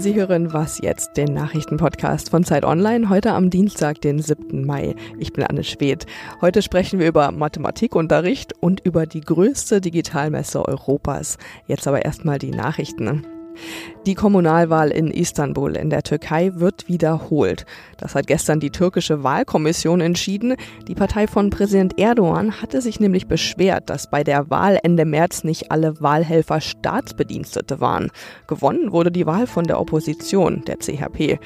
Sie hören Was jetzt, den Nachrichtenpodcast von Zeit Online, heute am Dienstag, den 7. Mai. Ich bin Anne Schwedt. Heute sprechen wir über Mathematikunterricht und über die größte Digitalmesse Europas. Jetzt aber erstmal die Nachrichten. Die Kommunalwahl in Istanbul in der Türkei wird wiederholt. Das hat gestern die türkische Wahlkommission entschieden. Die Partei von Präsident Erdogan hatte sich nämlich beschwert, dass bei der Wahl Ende März nicht alle Wahlhelfer Staatsbedienstete waren. Gewonnen wurde die Wahl von der Opposition, der CHP.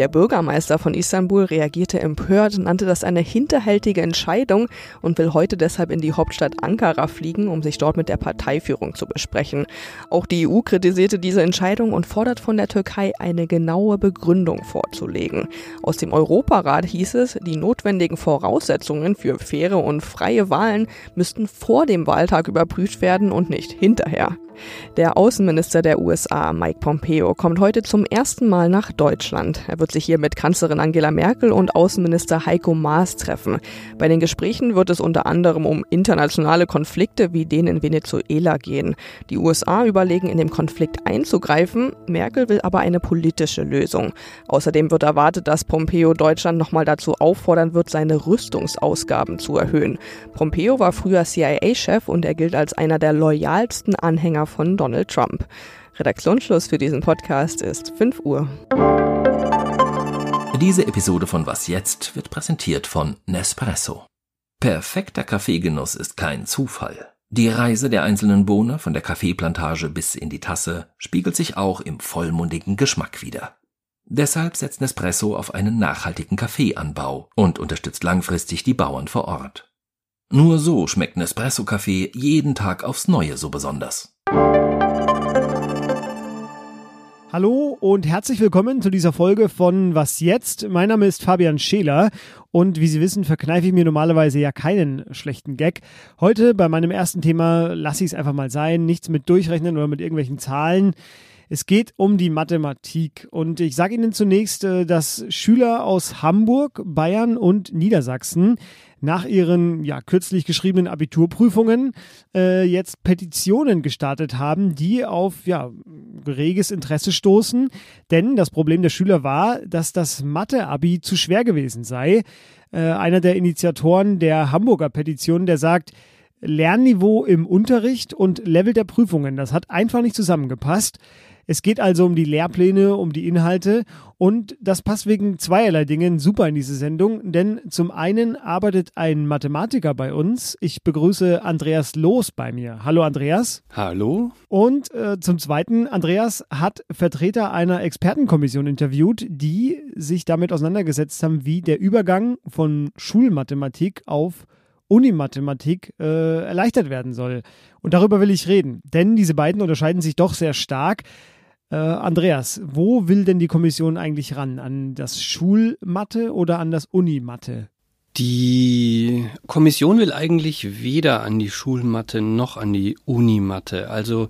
Der Bürgermeister von Istanbul reagierte empört, nannte das eine hinterhältige Entscheidung und will heute deshalb in die Hauptstadt Ankara fliegen, um sich dort mit der Parteiführung zu besprechen. Auch die EU kritisierte diese Entscheidung und fordert von der Türkei eine genaue Begründung vorzulegen. Aus dem Europarat hieß es, die notwendigen Voraussetzungen für faire und freie Wahlen müssten vor dem Wahltag überprüft werden und nicht hinterher. Der Außenminister der USA, Mike Pompeo, kommt heute zum ersten Mal nach Deutschland. Er wird sich hier mit Kanzlerin Angela Merkel und Außenminister Heiko Maas treffen. Bei den Gesprächen wird es unter anderem um internationale Konflikte wie den in Venezuela gehen. Die USA überlegen, in dem Konflikt einzugreifen. Merkel will aber eine politische Lösung. Außerdem wird erwartet, dass Pompeo Deutschland nochmal dazu auffordern wird, seine Rüstungsausgaben zu erhöhen. Pompeo war früher CIA-Chef und er gilt als einer der loyalsten Anhänger von Donald Trump. Redaktionsschluss für diesen Podcast ist 5 Uhr. Diese Episode von Was jetzt wird präsentiert von Nespresso. Perfekter Kaffeegenuss ist kein Zufall. Die Reise der einzelnen Bohne von der Kaffeeplantage bis in die Tasse spiegelt sich auch im vollmundigen Geschmack wider. Deshalb setzt Nespresso auf einen nachhaltigen Kaffeeanbau und unterstützt langfristig die Bauern vor Ort. Nur so schmeckt Nespresso-Kaffee jeden Tag aufs Neue so besonders. Hallo und herzlich willkommen zu dieser Folge von Was jetzt? Mein Name ist Fabian Scheler und wie Sie wissen, verkneife ich mir normalerweise ja keinen schlechten Gag. Heute bei meinem ersten Thema lasse ich es einfach mal sein, nichts mit durchrechnen oder mit irgendwelchen Zahlen. Es geht um die Mathematik und ich sage Ihnen zunächst, äh, dass Schüler aus Hamburg, Bayern und Niedersachsen nach ihren ja kürzlich geschriebenen Abiturprüfungen äh, jetzt Petitionen gestartet haben, die auf ja reges Interesse stoßen. Denn das Problem der Schüler war, dass das Mathe-Abi zu schwer gewesen sei. Äh, einer der Initiatoren der Hamburger Petition, der sagt, Lernniveau im Unterricht und Level der Prüfungen, das hat einfach nicht zusammengepasst. Es geht also um die Lehrpläne, um die Inhalte und das passt wegen zweierlei Dingen super in diese Sendung, denn zum einen arbeitet ein Mathematiker bei uns. Ich begrüße Andreas Loos bei mir. Hallo Andreas. Hallo. Und äh, zum zweiten, Andreas hat Vertreter einer Expertenkommission interviewt, die sich damit auseinandergesetzt haben, wie der Übergang von Schulmathematik auf Unimathematik äh, erleichtert werden soll. Und darüber will ich reden, denn diese beiden unterscheiden sich doch sehr stark. Äh, Andreas, wo will denn die Kommission eigentlich ran? An das Schulmathe oder an das Unimathe? Die Kommission will eigentlich weder an die Schulmathe noch an die Unimathe. Also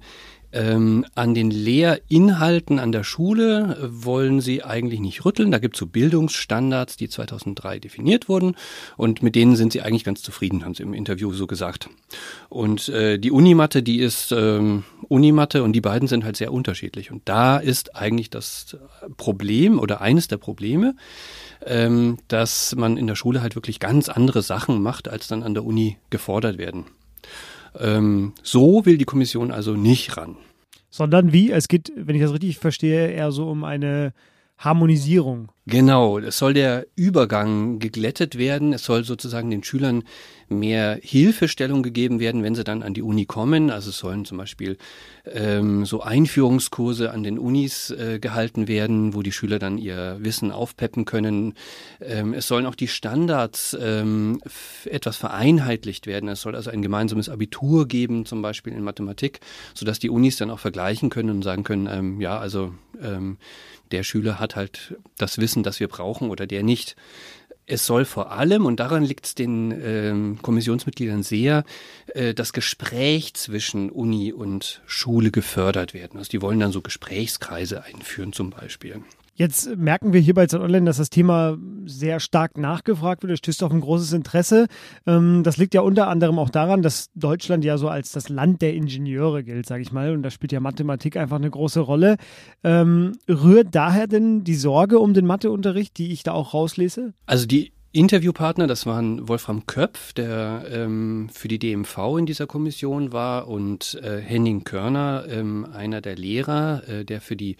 ähm, an den Lehrinhalten an der Schule äh, wollen sie eigentlich nicht rütteln. Da gibt es so Bildungsstandards, die 2003 definiert wurden und mit denen sind sie eigentlich ganz zufrieden, haben sie im Interview so gesagt. Und äh, die Unimatte, die ist ähm, Unimatte und die beiden sind halt sehr unterschiedlich. Und da ist eigentlich das Problem oder eines der Probleme, ähm, dass man in der Schule halt wirklich ganz andere Sachen macht, als dann an der Uni gefordert werden. Ähm, so will die Kommission also nicht ran. Sondern wie? Es geht, wenn ich das richtig verstehe, eher so um eine Harmonisierung. Genau, es soll der Übergang geglättet werden. Es soll sozusagen den Schülern mehr Hilfestellung gegeben werden, wenn sie dann an die Uni kommen. Also es sollen zum Beispiel ähm, so Einführungskurse an den Unis äh, gehalten werden, wo die Schüler dann ihr Wissen aufpeppen können. Ähm, es sollen auch die Standards ähm, etwas vereinheitlicht werden. Es soll also ein gemeinsames Abitur geben, zum Beispiel in Mathematik, sodass die Unis dann auch vergleichen können und sagen können, ähm, ja, also ähm, der Schüler hat halt das Wissen, das wir brauchen oder der nicht. Es soll vor allem, und daran liegt es den ähm, Kommissionsmitgliedern sehr, äh, das Gespräch zwischen Uni und Schule gefördert werden. Also die wollen dann so Gesprächskreise einführen zum Beispiel. Jetzt merken wir hier bei Zeit Online, dass das Thema sehr stark nachgefragt wird. Es stößt auf ein großes Interesse. Ähm, das liegt ja unter anderem auch daran, dass Deutschland ja so als das Land der Ingenieure gilt, sage ich mal. Und da spielt ja Mathematik einfach eine große Rolle. Ähm, rührt daher denn die Sorge um den Matheunterricht, die ich da auch rauslese? Also die Interviewpartner, das waren Wolfram Köpf, der ähm, für die DMV in dieser Kommission war, und äh, Henning Körner, ähm, einer der Lehrer, äh, der für die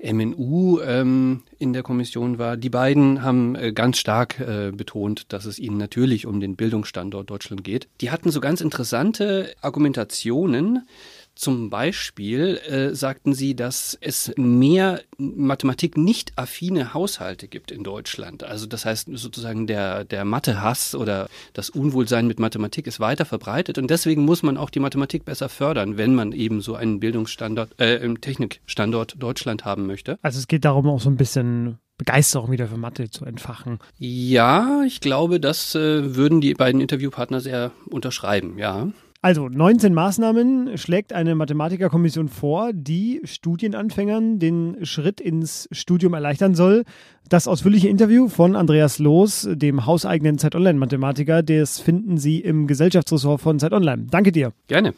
MNU ähm, in der Kommission war. Die beiden haben äh, ganz stark äh, betont, dass es ihnen natürlich um den Bildungsstandort Deutschland geht. Die hatten so ganz interessante Argumentationen. Zum Beispiel äh, sagten sie, dass es mehr Mathematik nicht affine Haushalte gibt in Deutschland. Also das heißt sozusagen der, der Mathehass oder das Unwohlsein mit Mathematik ist weiter verbreitet und deswegen muss man auch die Mathematik besser fördern, wenn man eben so einen Bildungsstandort, äh, Technikstandort Deutschland haben möchte. Also es geht darum, auch so ein bisschen Begeisterung wieder für Mathe zu entfachen. Ja, ich glaube, das äh, würden die beiden Interviewpartner sehr unterschreiben, ja. Also 19 Maßnahmen schlägt eine Mathematikerkommission vor, die Studienanfängern den Schritt ins Studium erleichtern soll. Das ausführliche Interview von Andreas Loos, dem hauseigenen Zeit Online Mathematiker, das finden Sie im Gesellschaftsressort von Zeit Online. Danke dir. Gerne.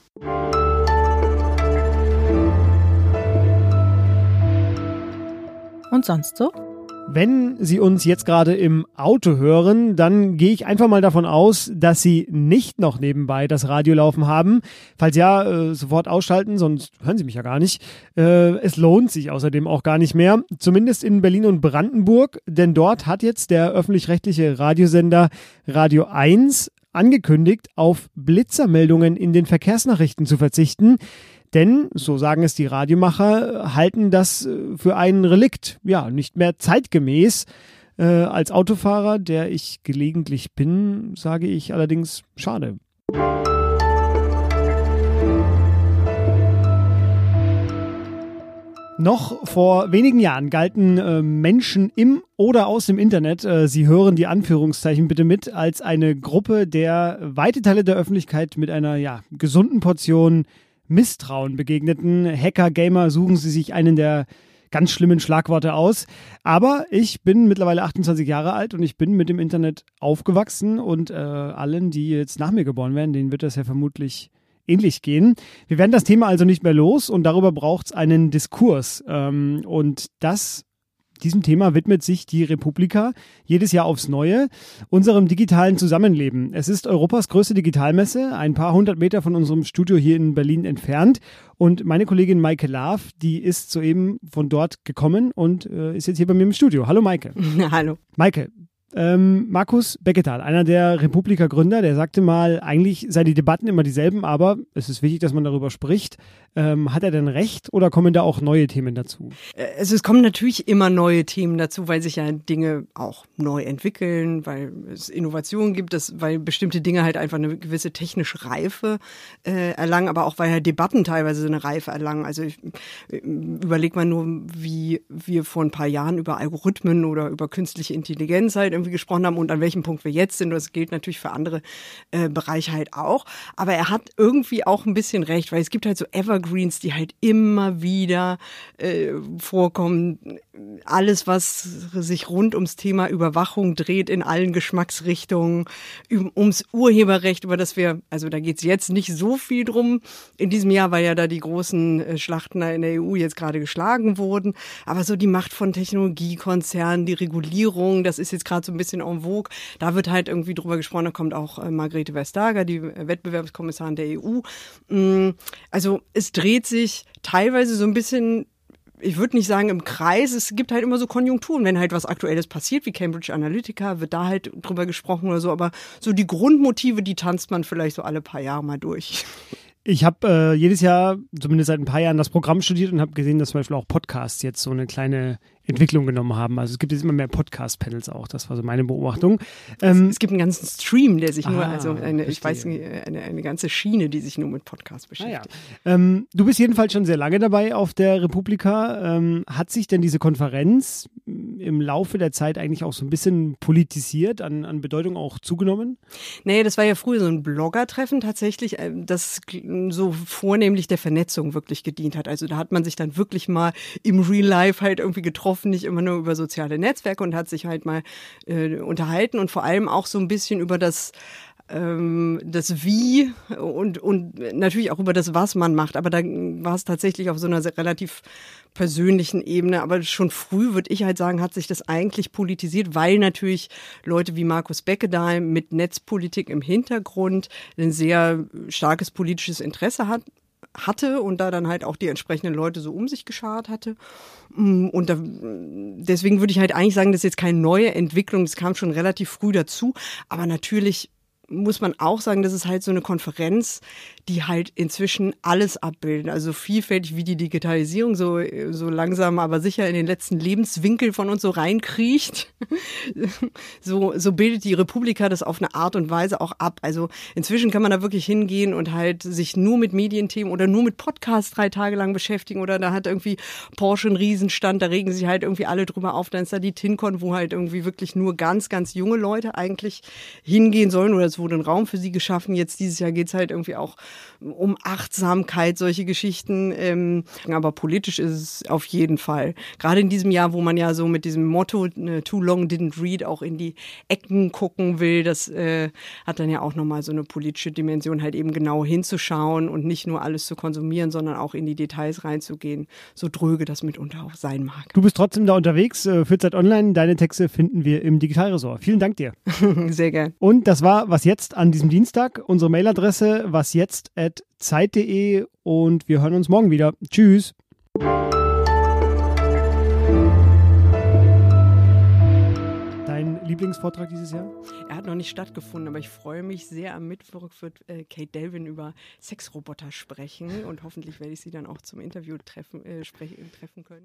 Und sonst so? Wenn Sie uns jetzt gerade im Auto hören, dann gehe ich einfach mal davon aus, dass Sie nicht noch nebenbei das Radio laufen haben. Falls ja, äh, sofort ausschalten, sonst hören Sie mich ja gar nicht. Äh, es lohnt sich außerdem auch gar nicht mehr, zumindest in Berlin und Brandenburg, denn dort hat jetzt der öffentlich-rechtliche Radiosender Radio 1 angekündigt, auf Blitzermeldungen in den Verkehrsnachrichten zu verzichten. Denn, so sagen es die Radiomacher, halten das äh, für ein Relikt, ja, nicht mehr zeitgemäß. Äh, als Autofahrer, der ich gelegentlich bin, sage ich allerdings schade. Noch vor wenigen Jahren galten äh, Menschen im oder aus dem Internet, äh, Sie hören die Anführungszeichen bitte mit, als eine Gruppe, der weite Teile der Öffentlichkeit mit einer ja, gesunden Portion Misstrauen begegneten. Hacker, Gamer, suchen Sie sich einen der ganz schlimmen Schlagworte aus. Aber ich bin mittlerweile 28 Jahre alt und ich bin mit dem Internet aufgewachsen und äh, allen, die jetzt nach mir geboren werden, denen wird das ja vermutlich ähnlich gehen. Wir werden das Thema also nicht mehr los und darüber braucht es einen Diskurs. Ähm, und das diesem Thema widmet sich die Republika jedes Jahr aufs Neue, unserem digitalen Zusammenleben. Es ist Europas größte Digitalmesse, ein paar hundert Meter von unserem Studio hier in Berlin entfernt. Und meine Kollegin Maike Laaf, die ist soeben von dort gekommen und äh, ist jetzt hier bei mir im Studio. Hallo Maike. Hallo. Maike, ähm, Markus Becketal, einer der Republika-Gründer, der sagte mal, eigentlich seien die Debatten immer dieselben, aber es ist wichtig, dass man darüber spricht. Ähm, hat er denn recht oder kommen da auch neue Themen dazu? Also es kommen natürlich immer neue Themen dazu, weil sich ja Dinge auch neu entwickeln, weil es Innovationen gibt, dass, weil bestimmte Dinge halt einfach eine gewisse technische Reife äh, erlangen, aber auch weil ja Debatten teilweise so eine Reife erlangen. Also ich, äh, überleg mal nur, wie wir vor ein paar Jahren über Algorithmen oder über künstliche Intelligenz halt irgendwie gesprochen haben und an welchem Punkt wir jetzt sind. Das gilt natürlich für andere äh, Bereiche halt auch. Aber er hat irgendwie auch ein bisschen recht, weil es gibt halt so Evergreens, die halt immer wieder äh, vorkommen. Alles, was sich rund ums Thema Überwachung dreht in allen Geschmacksrichtungen, ums Urheberrecht, über das wir, also da geht es jetzt nicht so viel drum in diesem Jahr, weil ja da die großen äh, Schlachten in der EU jetzt gerade geschlagen wurden. Aber so die Macht von Technologiekonzernen, die Regulierung, das ist jetzt gerade so ein bisschen en vogue. Da wird halt irgendwie drüber gesprochen, da kommt auch äh, Margrethe Vestager, die Wettbewerbskommissarin der EU. Mm, also es dreht sich teilweise so ein bisschen ich würde nicht sagen im Kreis, es gibt halt immer so Konjunkturen, wenn halt was Aktuelles passiert, wie Cambridge Analytica, wird da halt drüber gesprochen oder so, aber so die Grundmotive, die tanzt man vielleicht so alle paar Jahre mal durch. Ich habe äh, jedes Jahr, zumindest seit ein paar Jahren, das Programm studiert und habe gesehen, dass zum Beispiel auch Podcasts jetzt so eine kleine Entwicklung genommen haben. Also es gibt jetzt immer mehr Podcast-Panels auch. Das war so meine Beobachtung. Ähm, es, gibt einen ganzen Stream, der sich ah, nur, also eine, ich weiß nicht, eine, eine ganze Schiene, die sich nur mit Podcasts beschäftigt. Ah, ja. ähm, du bist jedenfalls schon sehr lange dabei auf der Republika. Ähm, hat sich denn diese Konferenz im Laufe der Zeit eigentlich auch so ein bisschen politisiert, an, an Bedeutung auch zugenommen? Nee, das war ja früher so ein Blogger-Treffen tatsächlich, äh, das so vornehmlich der Vernetzung wirklich gedient hat. Also da hat man sich dann wirklich mal im Real Life halt irgendwie getroffen, nicht immer nur über soziale Netzwerke und hat sich halt mal äh, unterhalten und vor allem auch so ein bisschen über das ähm, das Wie und, und natürlich auch über das, was man macht. Aber da war es tatsächlich auf so einer relativ persönlichen Ebene. Aber schon früh, würde ich halt sagen, hat sich das eigentlich politisiert, weil natürlich Leute wie Markus Beckedahl mit Netzpolitik im Hintergrund ein sehr starkes politisches Interesse hat, hatte und da dann halt auch die entsprechenden Leute so um sich geschart hatte. Mm, und da, deswegen würde ich halt eigentlich sagen, das ist jetzt keine neue Entwicklung, das kam schon relativ früh dazu. Aber natürlich muss man auch sagen, das ist halt so eine Konferenz, die halt inzwischen alles abbilden. Also vielfältig wie die Digitalisierung so, so langsam, aber sicher in den letzten Lebenswinkel von uns so reinkriecht. so, so bildet die Republika das auf eine Art und Weise auch ab. Also inzwischen kann man da wirklich hingehen und halt sich nur mit Medienthemen oder nur mit Podcasts drei Tage lang beschäftigen oder da hat irgendwie Porsche einen Riesenstand, da regen sich halt irgendwie alle drüber auf. Dann ist da die TinCon, wo halt irgendwie wirklich nur ganz, ganz junge Leute eigentlich hingehen sollen oder es wurde ein Raum für sie geschaffen. Jetzt dieses Jahr geht's halt irgendwie auch um Achtsamkeit, solche Geschichten. Ähm, aber politisch ist es auf jeden Fall. Gerade in diesem Jahr, wo man ja so mit diesem Motto äh, Too Long Didn't Read auch in die Ecken gucken will, das äh, hat dann ja auch nochmal so eine politische Dimension, halt eben genau hinzuschauen und nicht nur alles zu konsumieren, sondern auch in die Details reinzugehen, so dröge das mitunter auch sein mag. Du bist trotzdem da unterwegs äh, für Zeit Online. Deine Texte finden wir im Digitalresort. Vielen Dank dir. Sehr gern. Und das war jetzt an diesem Dienstag. Unsere Mailadresse wasjetzt@zeit.de und wir hören uns morgen wieder. Tschüss. Dein Lieblingsvortrag dieses Jahr? Er hat noch nicht stattgefunden, aber ich freue mich sehr. Am Mittwoch wird äh, Kate Delvin über Sexroboter sprechen und hoffentlich werde ich sie dann auch zum Interview treffen, äh, sprechen, treffen können.